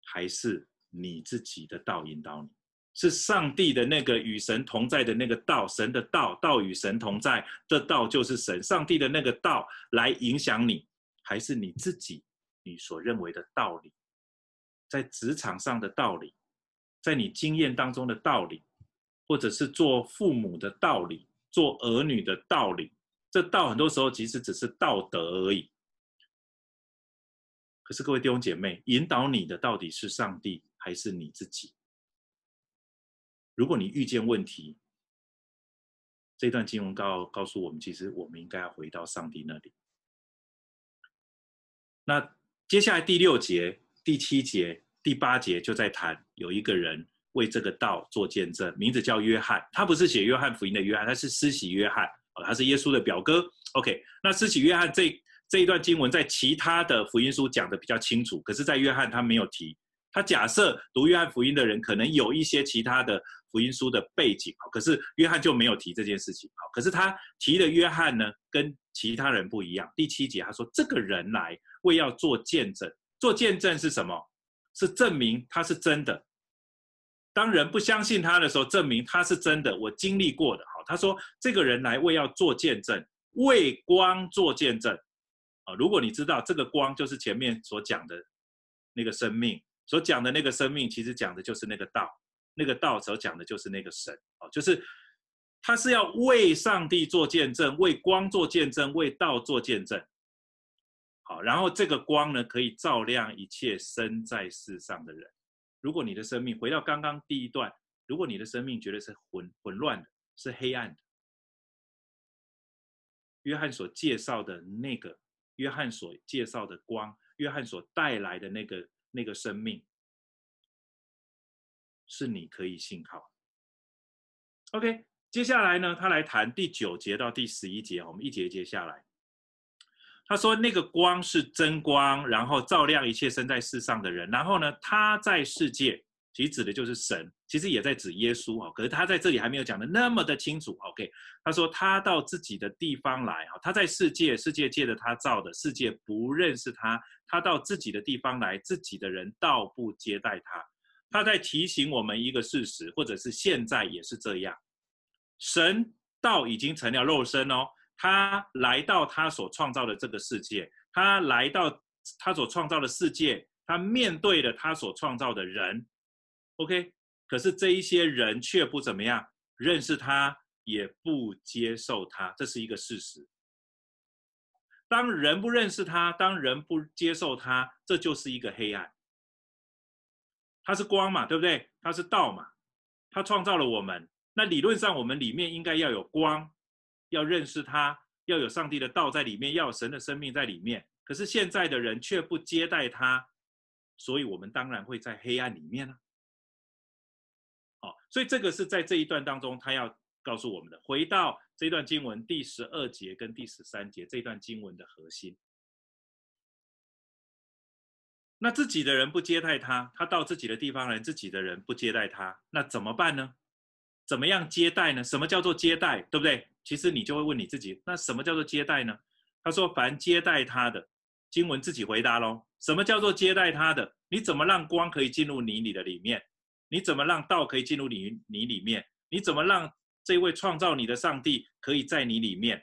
还是你自己的道引导你？是上帝的那个与神同在的那个道，神的道，道与神同在，这道就是神。上帝的那个道来影响你，还是你自己你所认为的道理，在职场上的道理，在你经验当中的道理，或者是做父母的道理，做儿女的道理，这道很多时候其实只是道德而已。可是各位弟兄姐妹，引导你的到底是上帝还是你自己？如果你遇见问题，这段经文告告诉我们，其实我们应该要回到上帝那里。那接下来第六节、第七节、第八节就在谈，有一个人为这个道做见证，名字叫约翰。他不是写约翰福音的约翰，他是施洗约翰，他是耶稣的表哥。OK，那施洗约翰这这一段经文在其他的福音书讲得比较清楚，可是，在约翰他没有提。他假设读约翰福音的人可能有一些其他的福音书的背景，可是约翰就没有提这件事情。好，可是他提的约翰呢，跟其他人不一样。第七节他说，这个人来为要做见证，做见证是什么？是证明他是真的。当人不相信他的时候，证明他是真的。我经历过的。好，他说这个人来为要做见证，为光做见证。啊，如果你知道这个光就是前面所讲的那个生命。所讲的那个生命，其实讲的就是那个道，那个道所讲的就是那个神哦，就是他是要为上帝做见证，为光做见证，为道做见证。好，然后这个光呢，可以照亮一切生在世上的人。如果你的生命回到刚刚第一段，如果你的生命觉得是混混乱的，是黑暗的，约翰所介绍的那个，约翰所介绍的光，约翰所带来的那个那个生命，是你可以信靠。OK，接下来呢，他来谈第九节到第十一节，我们一节一节下来。他说：“那个光是真光，然后照亮一切生在世上的人。然后呢，他在世界，其实指的就是神，其实也在指耶稣啊。可是他在这里还没有讲的那么的清楚。OK，他说他到自己的地方来啊，他在世界，世界借着他造的，世界不认识他。他到自己的地方来，自己的人倒不接待他。他在提醒我们一个事实，或者是现在也是这样，神道已经成了肉身哦。”他来到他所创造的这个世界，他来到他所创造的世界，他面对了他所创造的人，OK，可是这一些人却不怎么样认识他，也不接受他，这是一个事实。当人不认识他，当人不接受他，这就是一个黑暗。它是光嘛，对不对？它是道嘛，它创造了我们，那理论上我们里面应该要有光。要认识它，要有上帝的道在里面，要有神的生命在里面。可是现在的人却不接待他，所以我们当然会在黑暗里面呢。好，所以这个是在这一段当中，他要告诉我们的。回到这段经文第十二节跟第十三节这段经文的核心，那自己的人不接待他，他到自己的地方来，自己的人不接待他，那怎么办呢？怎么样接待呢？什么叫做接待？对不对？其实你就会问你自己，那什么叫做接待呢？他说：“凡接待他的，经文自己回答喽。什么叫做接待他的？你怎么让光可以进入你你的里面？你怎么让道可以进入你你里面？你怎么让这位创造你的上帝可以在你里面？”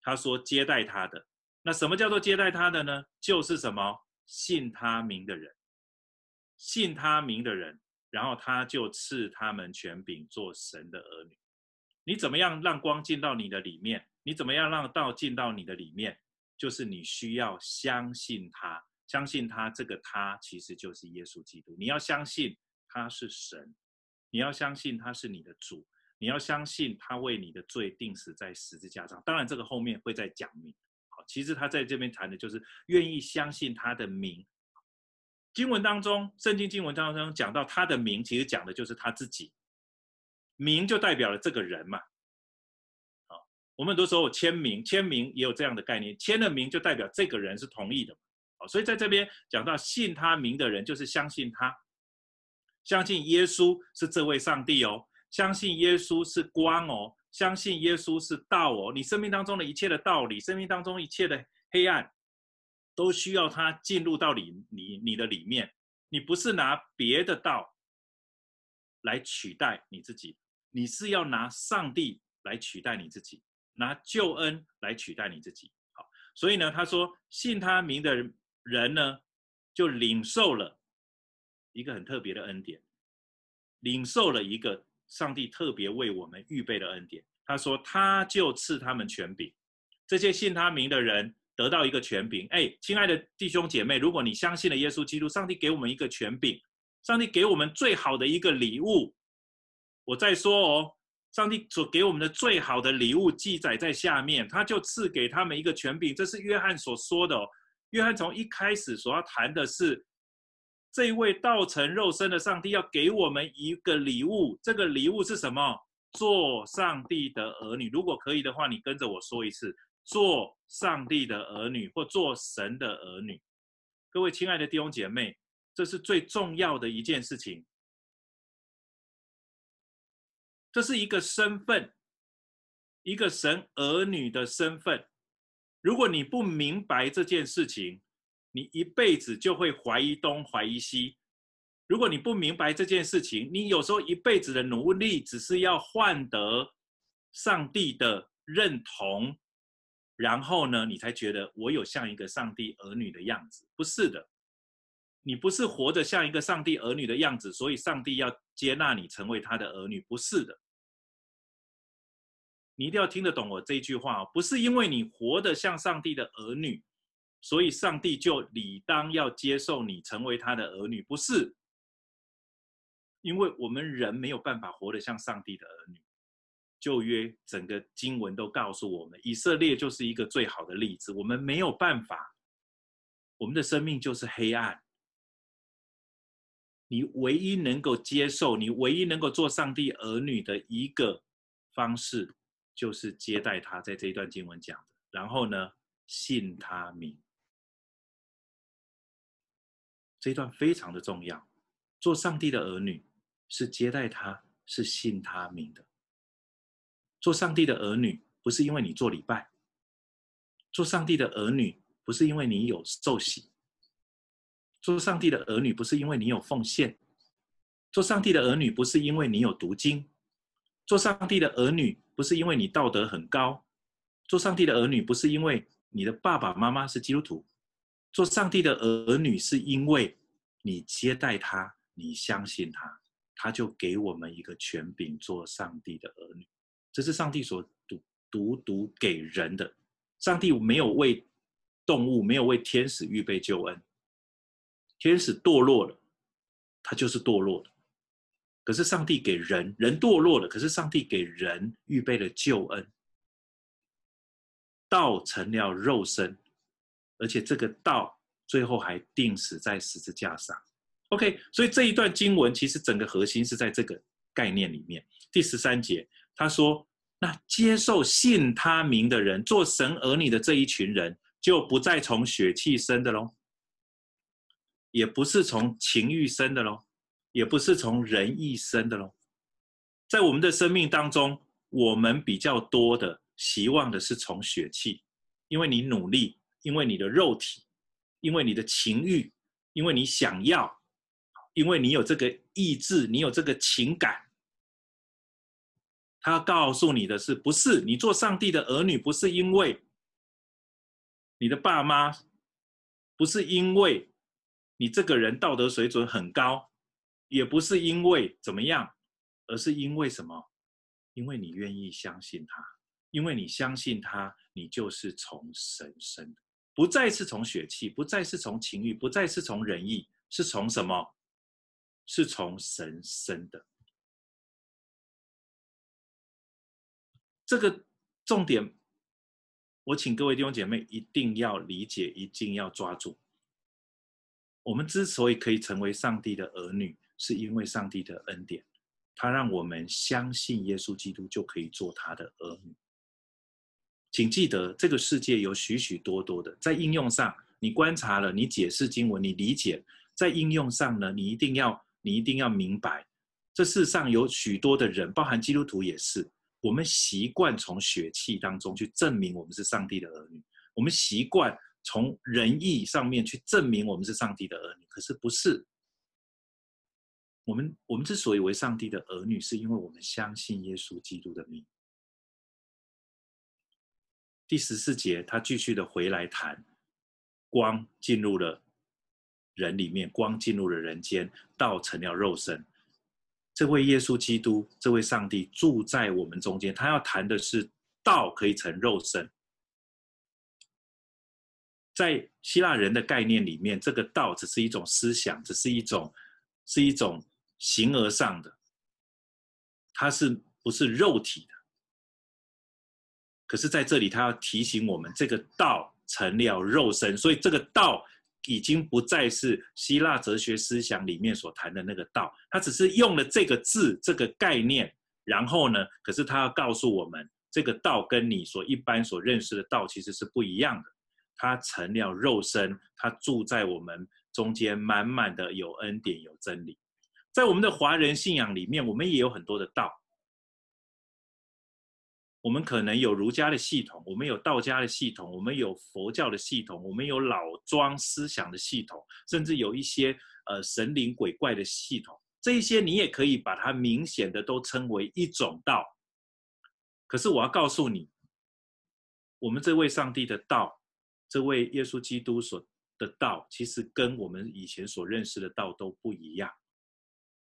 他说：“接待他的。那什么叫做接待他的呢？就是什么？信他名的人，信他名的人。”然后他就赐他们权柄做神的儿女。你怎么样让光进到你的里面？你怎么样让道进到你的里面？就是你需要相信他，相信他这个他其实就是耶稣基督。你要相信他是神，你要相信他是你的主，你要相信他为你的罪钉死在十字架上。当然这个后面会再讲明。其实他在这边谈的就是愿意相信他的名。经文当中，圣经经文当中讲到他的名，其实讲的就是他自己。名就代表了这个人嘛。好，我们很多时候签名，签名也有这样的概念，签了名就代表这个人是同意的。好，所以在这边讲到信他名的人，就是相信他，相信耶稣是这位上帝哦，相信耶稣是光哦，相信耶稣是道哦。你生命当中的一切的道理，生命当中一切的黑暗。都需要他进入到你你你的里面，你不是拿别的道来取代你自己，你是要拿上帝来取代你自己，拿救恩来取代你自己。好，所以呢，他说信他名的人呢，就领受了一个很特别的恩典，领受了一个上帝特别为我们预备的恩典。他说他就赐他们权柄，这些信他名的人。得到一个权柄，哎，亲爱的弟兄姐妹，如果你相信了耶稣基督，上帝给我们一个权柄，上帝给我们最好的一个礼物。我再说哦，上帝所给我们的最好的礼物记载在下面，他就赐给他们一个权柄，这是约翰所说的哦。约翰从一开始所要谈的是，这位道成肉身的上帝要给我们一个礼物，这个礼物是什么？做上帝的儿女。如果可以的话，你跟着我说一次。做上帝的儿女，或做神的儿女，各位亲爱的弟兄姐妹，这是最重要的一件事情。这是一个身份，一个神儿女的身份。如果你不明白这件事情，你一辈子就会怀疑东怀疑西。如果你不明白这件事情，你有时候一辈子的努力只是要换得上帝的认同。然后呢，你才觉得我有像一个上帝儿女的样子？不是的，你不是活得像一个上帝儿女的样子，所以上帝要接纳你成为他的儿女。不是的，你一定要听得懂我这句话。不是因为你活得像上帝的儿女，所以上帝就理当要接受你成为他的儿女。不是，因为我们人没有办法活得像上帝的儿女。旧约整个经文都告诉我们，以色列就是一个最好的例子。我们没有办法，我们的生命就是黑暗。你唯一能够接受，你唯一能够做上帝儿女的一个方式，就是接待他，在这一段经文讲的。然后呢，信他名。这一段非常的重要。做上帝的儿女是接待他，是信他名的。做上帝的儿女，不是因为你做礼拜；做上帝的儿女，不是因为你有受洗；做上帝的儿女，不是因为你有奉献；做上帝的儿女，不是因为你有读经；做上帝的儿女，不是因为你道德很高；做上帝的儿女，不是因为你的爸爸妈妈是基督徒；做上帝的儿女，是因为你接待他，你相信他，他就给我们一个权柄，做上帝的儿女。这是上帝所独独独给人的。上帝没有为动物，没有为天使预备救恩。天使堕落了，他就是堕落的。可是上帝给人，人堕落了，可是上帝给人预备了救恩。道成了肉身，而且这个道最后还钉死在十字架上。OK，所以这一段经文其实整个核心是在这个概念里面。第十三节。他说：“那接受信他名的人，做神儿女的这一群人，就不再从血气生的喽，也不是从情欲生的喽，也不是从人意生的喽。在我们的生命当中，我们比较多的希望的是从血气，因为你努力，因为你的肉体，因为你的情欲，因为你想要，因为你有这个意志，你有这个情感。”他告诉你的是，不是你做上帝的儿女，不是因为你的爸妈，不是因为你这个人道德水准很高，也不是因为怎么样，而是因为什么？因为你愿意相信他，因为你相信他，你就是从神生，不再是从血气，不再是从情欲，不再是从仁义，是从什么？是从神生的。这个重点，我请各位弟兄姐妹一定要理解，一定要抓住。我们之所以可以成为上帝的儿女，是因为上帝的恩典，他让我们相信耶稣基督就可以做他的儿女。请记得，这个世界有许许多多的，在应用上，你观察了，你解释经文，你理解，在应用上呢，你一定要，你一定要明白，这世上有许多的人，包含基督徒也是。我们习惯从血气当中去证明我们是上帝的儿女，我们习惯从仁义上面去证明我们是上帝的儿女。可是不是，我们我们之所以为上帝的儿女，是因为我们相信耶稣基督的名。第十四节，他继续的回来谈，光进入了人里面，光进入了人间，道成了肉身。这位耶稣基督，这位上帝住在我们中间。他要谈的是道可以成肉身。在希腊人的概念里面，这个道只是一种思想，只是一种，是一种形而上的，它是不是肉体的？可是在这里，他要提醒我们，这个道成了肉身，所以这个道。已经不再是希腊哲学思想里面所谈的那个道，他只是用了这个字、这个概念，然后呢，可是他要告诉我们，这个道跟你所一般所认识的道其实是不一样的。他成了肉身，他住在我们中间，满满的有恩典、有真理。在我们的华人信仰里面，我们也有很多的道。我们可能有儒家的系统，我们有道家的系统，我们有佛教的系统，我们有老庄思想的系统，甚至有一些呃神灵鬼怪的系统。这一些你也可以把它明显的都称为一种道。可是我要告诉你，我们这位上帝的道，这位耶稣基督所的道，其实跟我们以前所认识的道都不一样。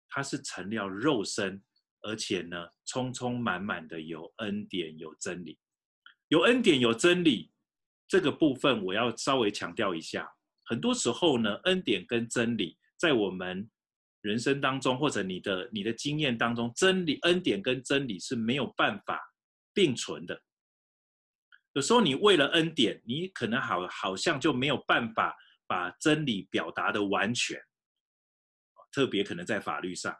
它是成了肉身。而且呢，充充满满的有恩典、有真理，有恩典、有真理，这个部分我要稍微强调一下。很多时候呢，恩典跟真理在我们人生当中，或者你的你的经验当中，真理、恩典跟真理是没有办法并存的。有时候你为了恩典，你可能好好像就没有办法把真理表达的完全。特别可能在法律上，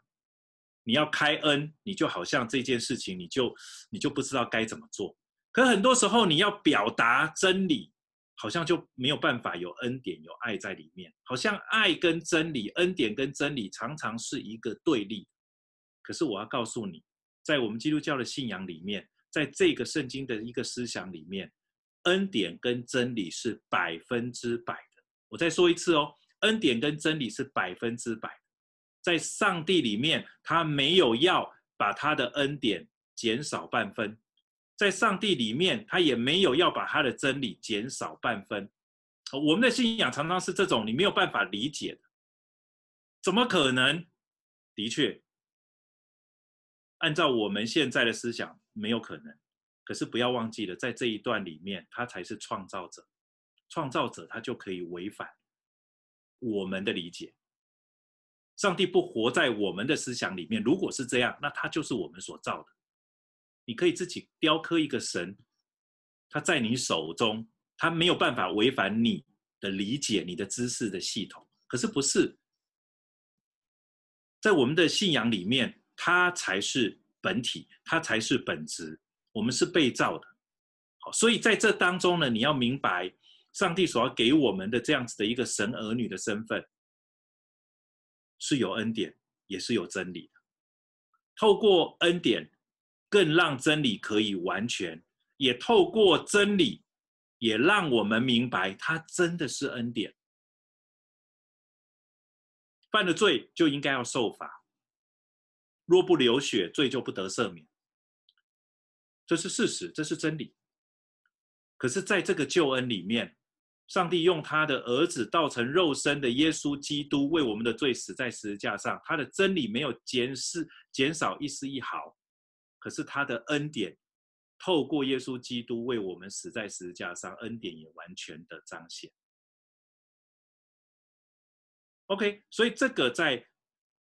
你要开恩，你就好像这件事情，你就你就不知道该怎么做。可很多时候你要表达真理。好像就没有办法有恩典、有爱在里面，好像爱跟真理、恩典跟真理常常是一个对立。可是我要告诉你，在我们基督教的信仰里面，在这个圣经的一个思想里面，恩典跟真理是百分之百的。我再说一次哦，恩典跟真理是百分之百。在上帝里面，他没有要把他的恩典减少半分。在上帝里面，他也没有要把他的真理减少半分。我们的信仰常常是这种，你没有办法理解的。怎么可能？的确，按照我们现在的思想，没有可能。可是不要忘记了，在这一段里面，他才是创造者。创造者他就可以违反我们的理解。上帝不活在我们的思想里面，如果是这样，那他就是我们所造的。你可以自己雕刻一个神，他在你手中，他没有办法违反你的理解、你的知识的系统。可是不是，在我们的信仰里面，他才是本体，他才是本质。我们是被造的，好，所以在这当中呢，你要明白，上帝所要给我们的这样子的一个神儿女的身份，是有恩典，也是有真理的。透过恩典。更让真理可以完全，也透过真理，也让我们明白，它真的是恩典。犯了罪就应该要受罚，若不流血，罪就不得赦免。这是事实，这是真理。可是，在这个救恩里面，上帝用他的儿子道成肉身的耶稣基督为我们的罪死在十字架上，他的真理没有减丝减少一丝一毫。可是他的恩典，透过耶稣基督为我们死在十字架上，恩典也完全的彰显。OK，所以这个在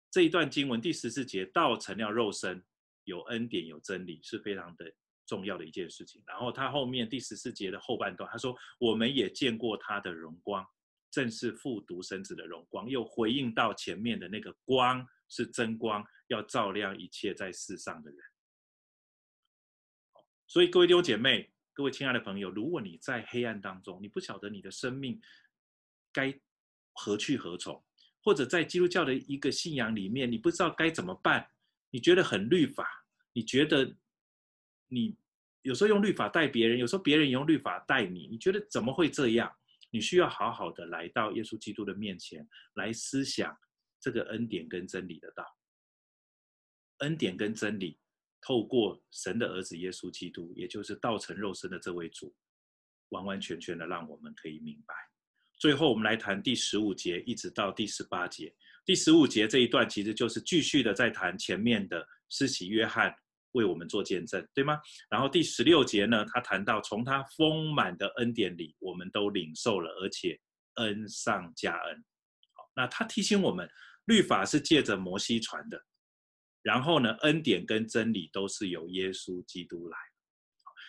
这一段经文第十四节，道成了肉身，有恩典有真理，是非常的重要的一件事情。然后他后面第十四节的后半段，他说：“我们也见过他的荣光，正是复读生子的荣光。”又回应到前面的那个光是真光，要照亮一切在世上的人。所以，各位弟兄姐妹，各位亲爱的朋友，如果你在黑暗当中，你不晓得你的生命该何去何从，或者在基督教的一个信仰里面，你不知道该怎么办，你觉得很律法，你觉得你有时候用律法带别人，有时候别人也用律法带你，你觉得怎么会这样？你需要好好的来到耶稣基督的面前，来思想这个恩典跟真理的道，恩典跟真理。透过神的儿子耶稣基督，也就是道成肉身的这位主，完完全全的让我们可以明白。最后，我们来谈第十五节一直到第十八节。第十五节这一段其实就是继续的在谈前面的施洗约翰为我们做见证，对吗？然后第十六节呢，他谈到从他丰满的恩典里，我们都领受了，而且恩上加恩。好，那他提醒我们，律法是借着摩西传的。然后呢，恩典跟真理都是由耶稣基督来。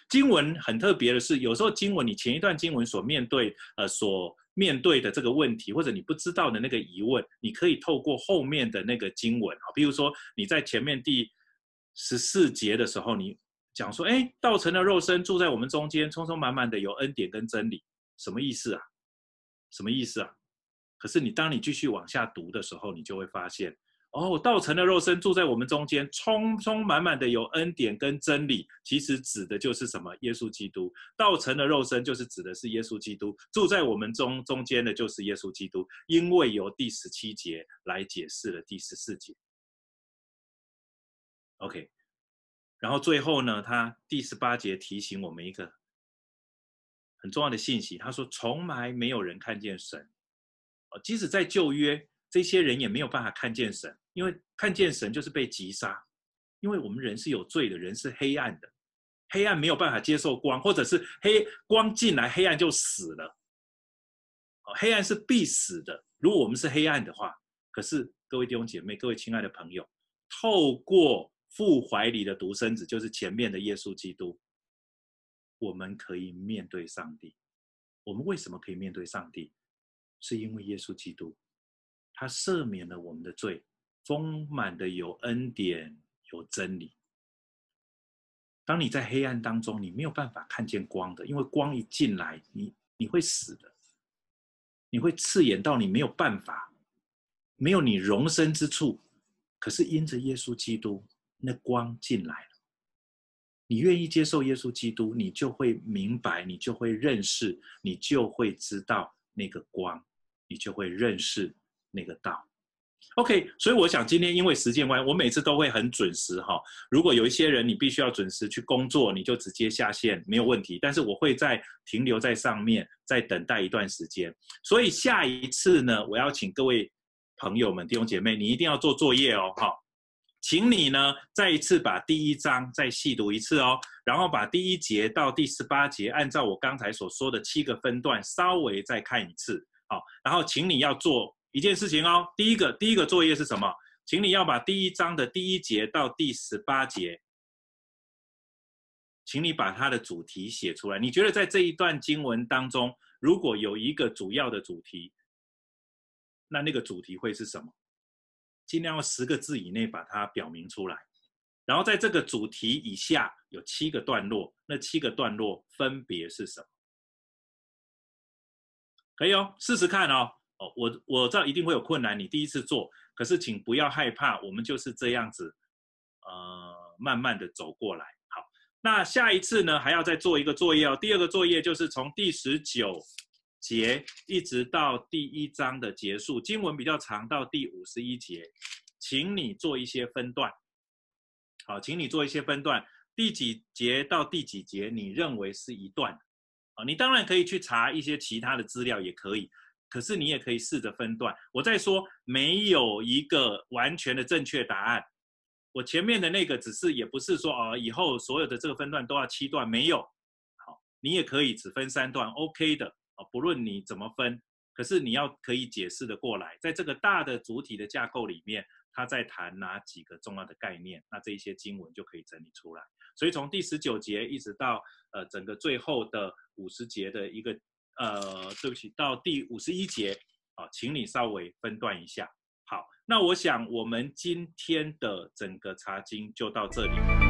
经文很特别的是，有时候经文你前一段经文所面对呃所面对的这个问题，或者你不知道的那个疑问，你可以透过后面的那个经文啊，比如说你在前面第十四节的时候，你讲说，哎，道成了肉身住在我们中间，充充满满的有恩典跟真理，什么意思啊？什么意思啊？可是你当你继续往下读的时候，你就会发现。哦，道成的肉身住在我们中间，充充满满的有恩典跟真理，其实指的就是什么？耶稣基督。道成的肉身就是指的是耶稣基督，住在我们中中间的就是耶稣基督。因为由第十七节来解释了第十四节。OK，然后最后呢，他第十八节提醒我们一个很重要的信息，他说从来没有人看见神。哦，即使在旧约。这些人也没有办法看见神，因为看见神就是被击杀。因为我们人是有罪的，人是黑暗的，黑暗没有办法接受光，或者是黑光进来，黑暗就死了。黑暗是必死的。如果我们是黑暗的话，可是各位弟兄姐妹，各位亲爱的朋友，透过父怀里的独生子，就是前面的耶稣基督，我们可以面对上帝。我们为什么可以面对上帝？是因为耶稣基督，他赦免了我们的罪，丰满的有恩典，有真理。当你在黑暗当中，你没有办法看见光的，因为光一进来，你你会死的，你会刺眼到你没有办法。没有你容身之处，可是因着耶稣基督，那光进来了。你愿意接受耶稣基督，你就会明白，你就会认识，你就会知道那个光，你就会认识那个道。OK，所以我想今天因为时间关系，我每次都会很准时哈。如果有一些人你必须要准时去工作，你就直接下线没有问题。但是我会在停留在上面，再等待一段时间。所以下一次呢，我要请各位。朋友们、弟兄姐妹，你一定要做作业哦，哈，请你呢再一次把第一章再细读一次哦，然后把第一节到第十八节，按照我刚才所说的七个分段稍微再看一次，好，然后请你要做一件事情哦，第一个第一个作业是什么？请你要把第一章的第一节到第十八节，请你把它的主题写出来。你觉得在这一段经文当中，如果有一个主要的主题？那那个主题会是什么？尽量用十个字以内把它表明出来，然后在这个主题以下有七个段落，那七个段落分别是什么？可以哦，试试看哦。哦，我我知道一定会有困难，你第一次做，可是请不要害怕，我们就是这样子，呃，慢慢的走过来。好，那下一次呢，还要再做一个作业哦。第二个作业就是从第十九。节一直到第一章的结束，经文比较长，到第五十一节，请你做一些分段。好，请你做一些分段，第几节到第几节，你认为是一段？啊，你当然可以去查一些其他的资料，也可以。可是你也可以试着分段。我在说，没有一个完全的正确答案。我前面的那个只是，也不是说哦，以后所有的这个分段都要七段，没有。好，你也可以只分三段，OK 的。啊不论你怎么分，可是你要可以解释的过来，在这个大的主体的架构里面，他在谈哪几个重要的概念，那这一些经文就可以整理出来。所以从第十九节一直到呃整个最后的五十节的一个呃，对不起，到第五十一节啊，请你稍微分段一下。好，那我想我们今天的整个查经就到这里。